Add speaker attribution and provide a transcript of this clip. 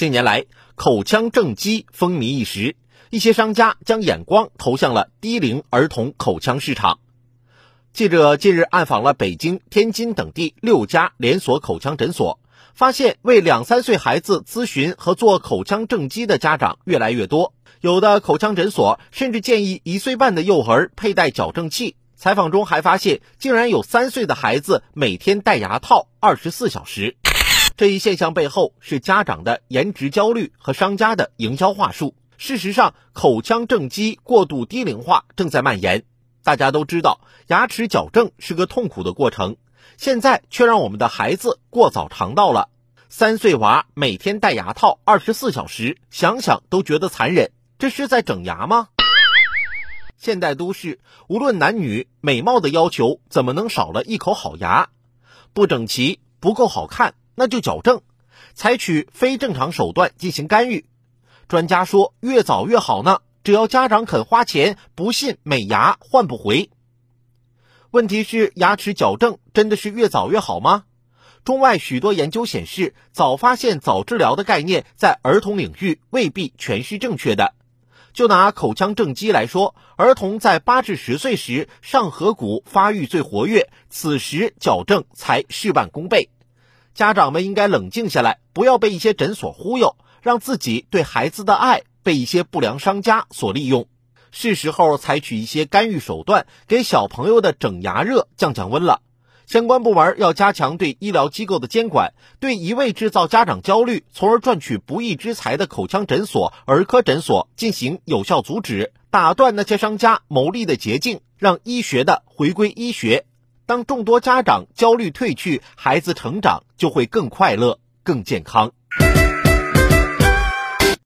Speaker 1: 近年来，口腔正畸风靡一时，一些商家将眼光投向了低龄儿童口腔市场。记者近日暗访了北京、天津等地六家连锁口腔诊所，发现为两三岁孩子咨询和做口腔正畸的家长越来越多，有的口腔诊所甚至建议一岁半的幼儿佩戴矫正器。采访中还发现，竟然有三岁的孩子每天戴牙套二十四小时。这一现象背后是家长的颜值焦虑和商家的营销话术。事实上，口腔正畸过度低龄化正在蔓延。大家都知道，牙齿矫正是个痛苦的过程，现在却让我们的孩子过早尝到了。三岁娃每天戴牙套二十四小时，想想都觉得残忍。这是在整牙吗？现代都市，无论男女，美貌的要求怎么能少了一口好牙？不整齐，不够好看。那就矫正，采取非正常手段进行干预。专家说越早越好呢，只要家长肯花钱，不信美牙换不回。问题是牙齿矫正真的是越早越好吗？中外许多研究显示，早发现早治疗的概念在儿童领域未必全是正确的。就拿口腔正畸来说，儿童在八至十岁时上颌骨发育最活跃，此时矫正才事半功倍。家长们应该冷静下来，不要被一些诊所忽悠，让自己对孩子的爱被一些不良商家所利用。是时候采取一些干预手段，给小朋友的整牙热降降温了。相关部门要加强对医疗机构的监管，对一味制造家长焦虑，从而赚取不义之财的口腔诊所、儿科诊所进行有效阻止，打断那些商家牟利的捷径，让医学的回归医学。当众多家长焦虑褪去，孩子成长就会更快乐、更健康。